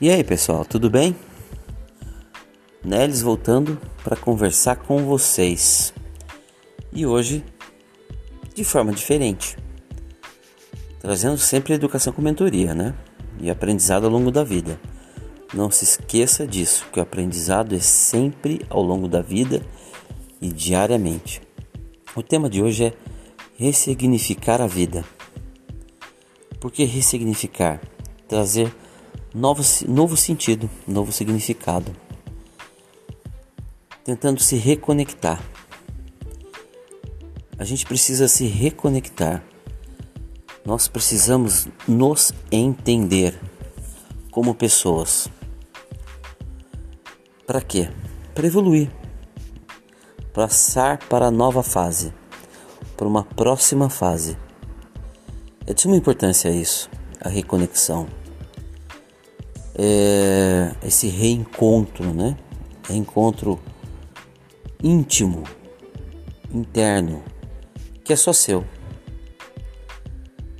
E aí pessoal, tudo bem? Neles voltando para conversar com vocês. E hoje de forma diferente. Trazendo sempre educação com mentoria, né? E aprendizado ao longo da vida. Não se esqueça disso, que o aprendizado é sempre ao longo da vida e diariamente. O tema de hoje é ressignificar a vida. Por que ressignificar? Trazer novo, novo sentido, novo significado. Tentando se reconectar. A gente precisa se reconectar. Nós precisamos nos entender como pessoas. Para quê? Para evoluir. Passar para a nova fase. Para uma próxima fase. É de suma importância isso, a reconexão. É esse reencontro, né? Reencontro íntimo, interno, que é só seu.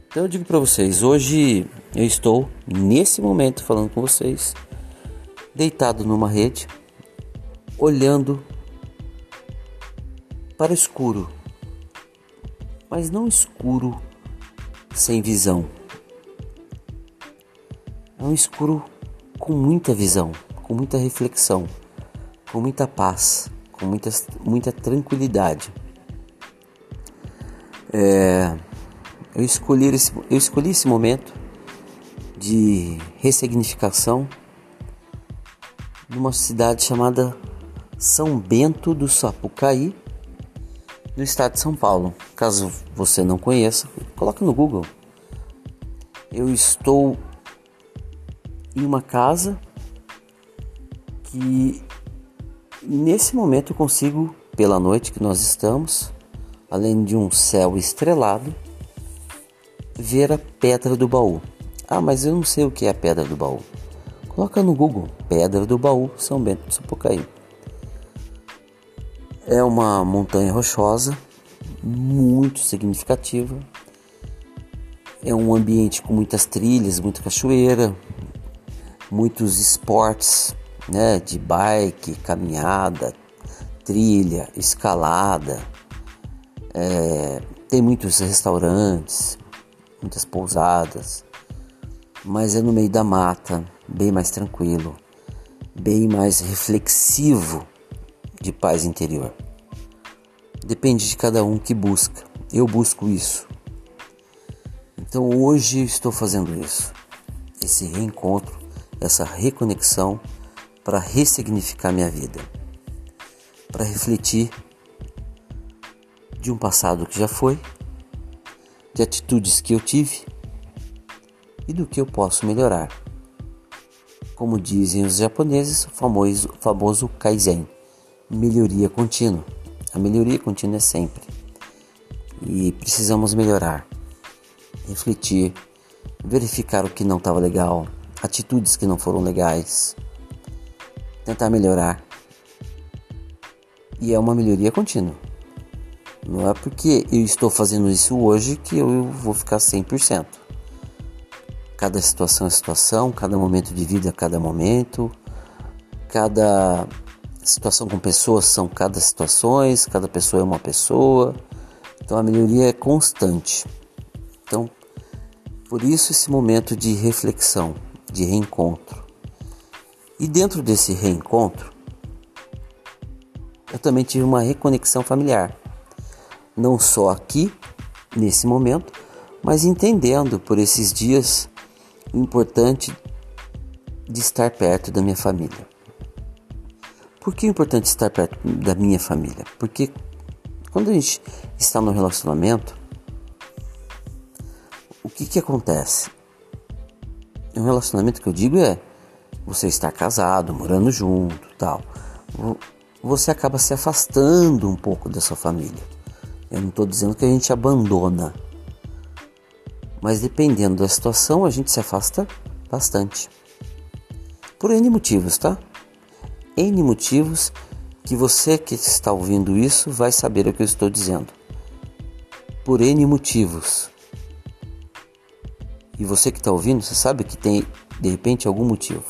Então eu digo para vocês, hoje eu estou nesse momento falando com vocês, deitado numa rede, olhando para o escuro, mas não escuro sem visão. É um escuro com muita visão, com muita reflexão, com muita paz, com muita, muita tranquilidade. É, eu, escolhi esse, eu escolhi esse momento de ressignificação numa cidade chamada São Bento do Sapucaí, no estado de São Paulo. Caso você não conheça, coloque no Google. Eu estou em uma casa que nesse momento eu consigo, pela noite que nós estamos, além de um céu estrelado, ver a pedra do baú. Ah, mas eu não sei o que é a pedra do baú. Coloca no Google, Pedra do Baú, São Bento do Sapucaí. É uma montanha rochosa, muito significativa. É um ambiente com muitas trilhas, muita cachoeira, muitos esportes, né, de bike, caminhada, trilha, escalada. É, tem muitos restaurantes, muitas pousadas, mas é no meio da mata, bem mais tranquilo, bem mais reflexivo de paz interior. Depende de cada um que busca. Eu busco isso. Então hoje estou fazendo isso. Esse reencontro, essa reconexão para ressignificar minha vida. Para refletir de um passado que já foi, de atitudes que eu tive e do que eu posso melhorar. Como dizem os japoneses, o famoso, famoso Kaizen melhoria contínua. A melhoria contínua é sempre. E precisamos melhorar, refletir, verificar o que não estava legal, atitudes que não foram legais, tentar melhorar. E é uma melhoria contínua. Não é porque eu estou fazendo isso hoje que eu vou ficar 100%. Cada situação é situação, cada momento de vida é cada momento, cada situação com pessoas são cada situações, cada pessoa é uma pessoa. Então a melhoria é constante. Então, por isso esse momento de reflexão, de reencontro. E dentro desse reencontro, eu também tive uma reconexão familiar. Não só aqui, nesse momento, mas entendendo por esses dias o importante de estar perto da minha família. Por que é importante estar perto da minha família? Porque quando a gente está no relacionamento, o que, que acontece? Um relacionamento que eu digo é você estar casado, morando junto, tal. Você acaba se afastando um pouco da sua família. Eu não estou dizendo que a gente abandona, mas dependendo da situação, a gente se afasta bastante. Por N motivos, tá? N motivos que você que está ouvindo isso vai saber o que eu estou dizendo. Por N motivos. E você que está ouvindo, você sabe que tem de repente algum motivo.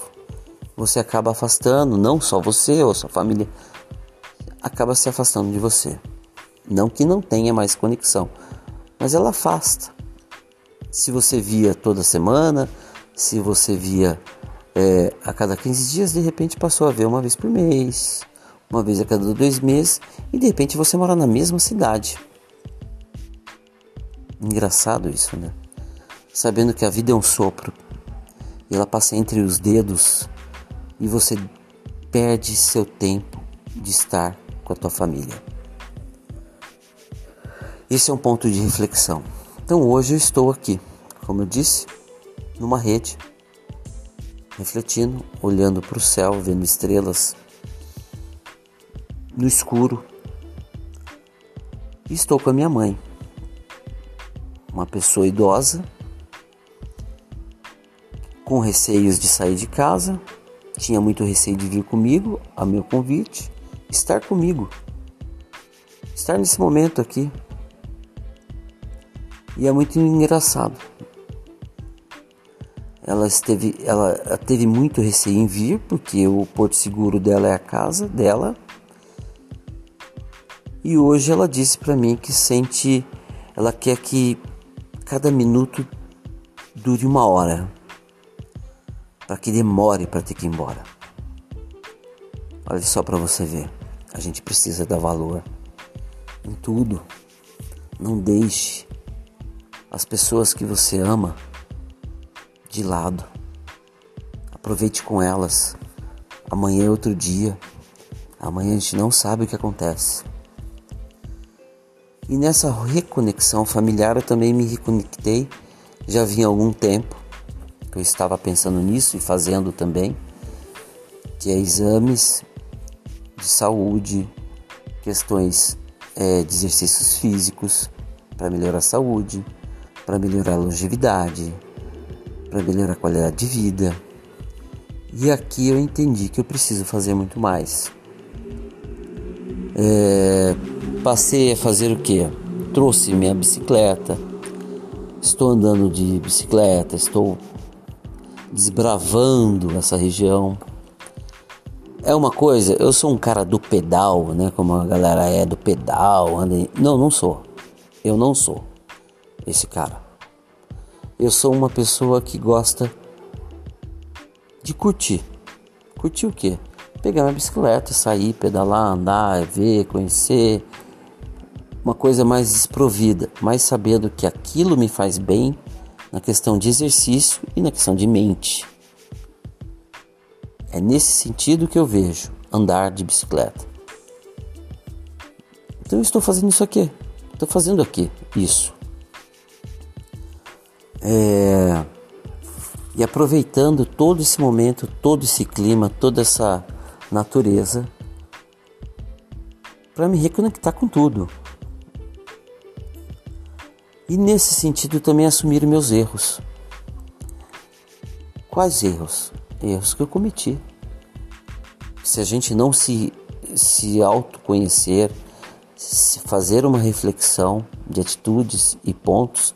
você acaba afastando, não só você ou sua família, acaba se afastando de você. Não que não tenha mais conexão, mas ela afasta. Se você via toda semana, se você via é, a cada 15 dias, de repente passou a ver uma vez por mês, uma vez a cada dois meses, e de repente você mora na mesma cidade. Engraçado isso, né? Sabendo que a vida é um sopro e ela passa entre os dedos e você perde seu tempo de estar com a tua família. Esse é um ponto de reflexão. Então hoje eu estou aqui, como eu disse, numa rede, refletindo, olhando para o céu, vendo estrelas no escuro. E estou com a minha mãe, uma pessoa idosa, com receios de sair de casa, tinha muito receio de vir comigo, a meu convite, estar comigo, estar nesse momento aqui. E é muito engraçado. Ela esteve, ela teve muito receio em vir, porque o porto seguro dela é a casa dela. E hoje ela disse para mim que sente, ela quer que cada minuto dure uma hora, para que demore para ter que ir embora. Olha só para você ver, a gente precisa dar valor em tudo. Não deixe as pessoas que você ama de lado. Aproveite com elas. Amanhã é outro dia. Amanhã a gente não sabe o que acontece. E nessa reconexão familiar eu também me reconectei. Já vinha algum tempo que eu estava pensando nisso e fazendo também, que é exames de saúde, questões é, de exercícios físicos para melhorar a saúde, para melhorar a longevidade, para melhorar a qualidade de vida. E aqui eu entendi que eu preciso fazer muito mais. É, passei a fazer o que? Trouxe minha bicicleta, estou andando de bicicleta, estou desbravando essa região. É uma coisa, eu sou um cara do pedal, né? Como a galera é do pedal, anda Não, não sou. Eu não sou esse cara. Eu sou uma pessoa que gosta de curtir. Curtir o quê? Pegar minha bicicleta, sair, pedalar, andar, ver, conhecer. Uma coisa mais desprovida, mais sabendo que aquilo me faz bem na questão de exercício e na questão de mente. É nesse sentido que eu vejo andar de bicicleta. Então eu estou fazendo isso aqui. Estou fazendo aqui isso. É... E aproveitando todo esse momento, todo esse clima, toda essa natureza, para me reconectar com tudo. E nesse sentido também assumir meus erros. Quais erros? Erros que eu cometi. Se a gente não se, se autoconhecer, se fazer uma reflexão de atitudes e pontos,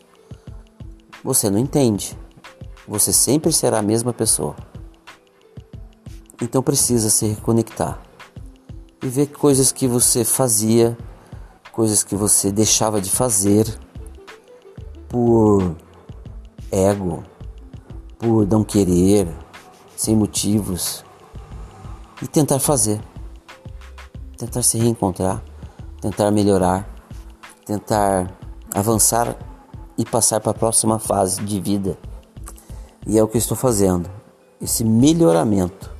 você não entende. Você sempre será a mesma pessoa. Então precisa se reconectar e ver coisas que você fazia, coisas que você deixava de fazer por ego, por não querer, sem motivos e tentar fazer, tentar se reencontrar, tentar melhorar, tentar avançar e passar para a próxima fase de vida. E é o que eu estou fazendo. Esse melhoramento,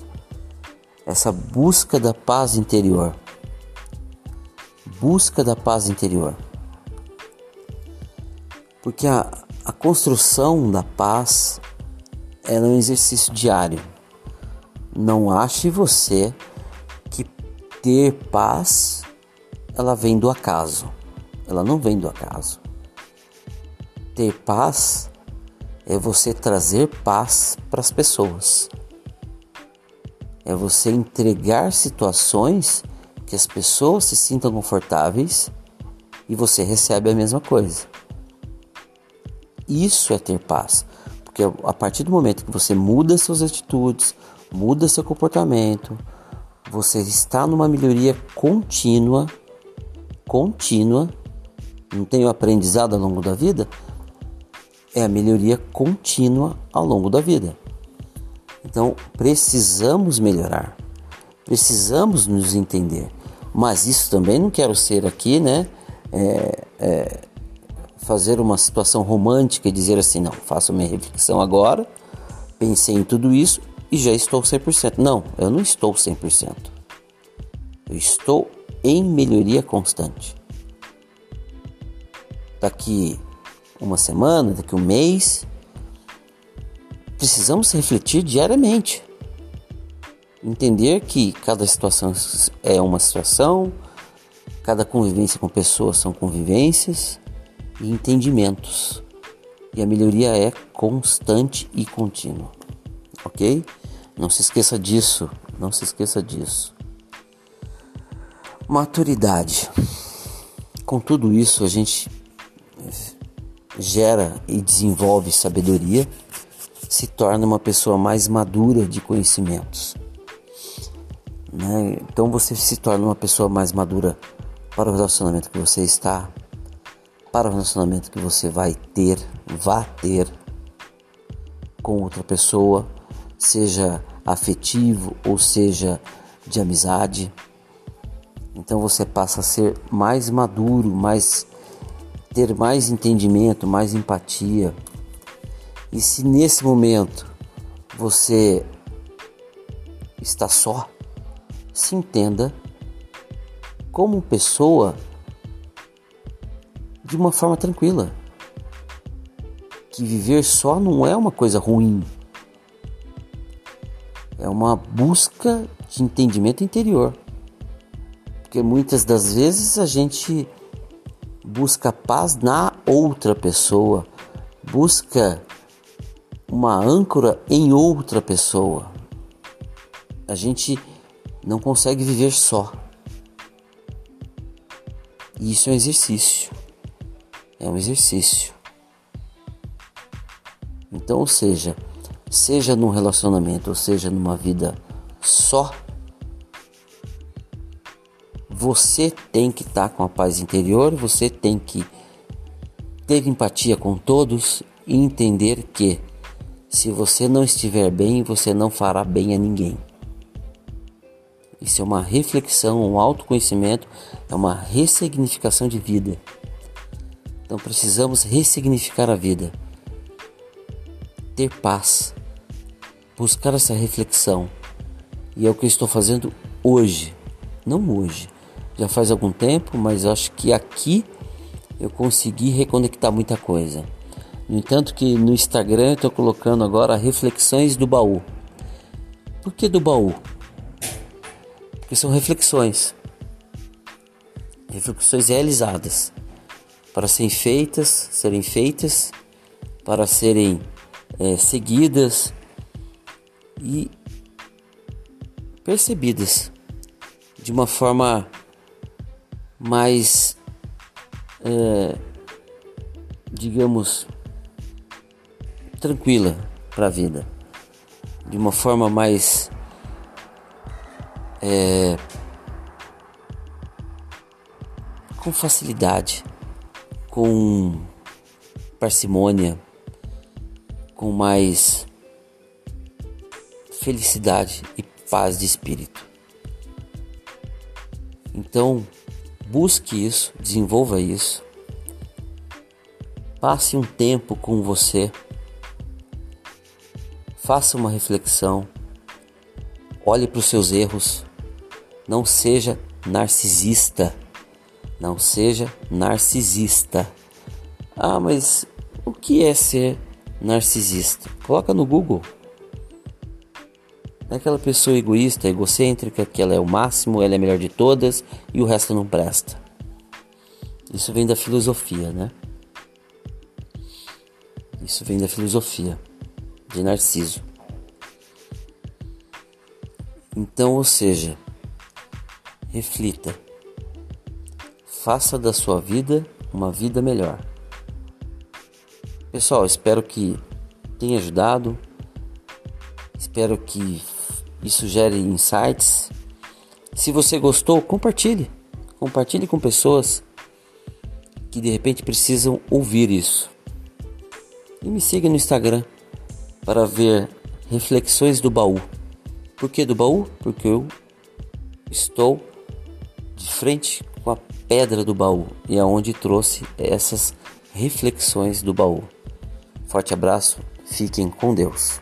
essa busca da paz interior. Busca da paz interior. Porque a, a construção da paz é um exercício diário. Não ache você que ter paz ela vem do acaso. Ela não vem do acaso. Ter paz é você trazer paz para as pessoas. É você entregar situações que as pessoas se sintam confortáveis e você recebe a mesma coisa. Isso é ter paz, porque a partir do momento que você muda suas atitudes, muda seu comportamento, você está numa melhoria contínua, contínua, não tem o aprendizado ao longo da vida, é a melhoria contínua ao longo da vida. Então precisamos melhorar, precisamos nos entender. Mas isso também não quero ser aqui, né? É, é, fazer uma situação romântica e dizer assim: não, faço minha reflexão agora, pensei em tudo isso e já estou 100%. Não, eu não estou 100%. Eu estou em melhoria constante. Daqui uma semana, daqui um mês, precisamos refletir diariamente. Entender que cada situação é uma situação, cada convivência com pessoas são convivências e entendimentos. E a melhoria é constante e contínua. Ok? Não se esqueça disso. Não se esqueça disso. Maturidade. Com tudo isso, a gente gera e desenvolve sabedoria, se torna uma pessoa mais madura de conhecimentos. Né? Então você se torna uma pessoa mais madura para o relacionamento que você está, para o relacionamento que você vai ter, vá ter com outra pessoa, seja afetivo ou seja de amizade. Então você passa a ser mais maduro, mais ter mais entendimento, mais empatia. E se nesse momento você está só, se entenda como pessoa de uma forma tranquila. Que viver só não é uma coisa ruim. É uma busca de entendimento interior. Porque muitas das vezes a gente busca paz na outra pessoa, busca uma âncora em outra pessoa. A gente não consegue viver só. E isso é um exercício. É um exercício. Então, ou seja, seja num relacionamento ou seja numa vida só, você tem que estar tá com a paz interior, você tem que ter empatia com todos e entender que se você não estiver bem, você não fará bem a ninguém. Isso é uma reflexão, um autoconhecimento, é uma ressignificação de vida. Então precisamos ressignificar a vida, ter paz, buscar essa reflexão. E é o que eu estou fazendo hoje, não hoje, já faz algum tempo, mas acho que aqui eu consegui reconectar muita coisa. No entanto que no Instagram estou colocando agora reflexões do baú. Por que do baú? Porque são reflexões. Reflexões realizadas para serem feitas, serem feitas, para serem é, seguidas e percebidas de uma forma mais, é, digamos, tranquila para a vida, de uma forma mais é, com facilidade, com parcimônia, com mais felicidade e paz de espírito. Então, Busque isso, desenvolva isso. Passe um tempo com você. Faça uma reflexão. Olhe para os seus erros. Não seja narcisista. Não seja narcisista. Ah, mas o que é ser narcisista? Coloca no Google aquela pessoa egoísta, egocêntrica, que ela é o máximo, ela é a melhor de todas e o resto não presta. Isso vem da filosofia, né? Isso vem da filosofia de Narciso. Então, ou seja, reflita. Faça da sua vida uma vida melhor. Pessoal, espero que tenha ajudado. Espero que isso gere insights. Se você gostou, compartilhe. Compartilhe com pessoas que de repente precisam ouvir isso. E me siga no Instagram para ver reflexões do baú. Por que do baú? Porque eu estou de frente com a pedra do baú e é onde trouxe essas reflexões do baú. Forte abraço, fiquem com Deus.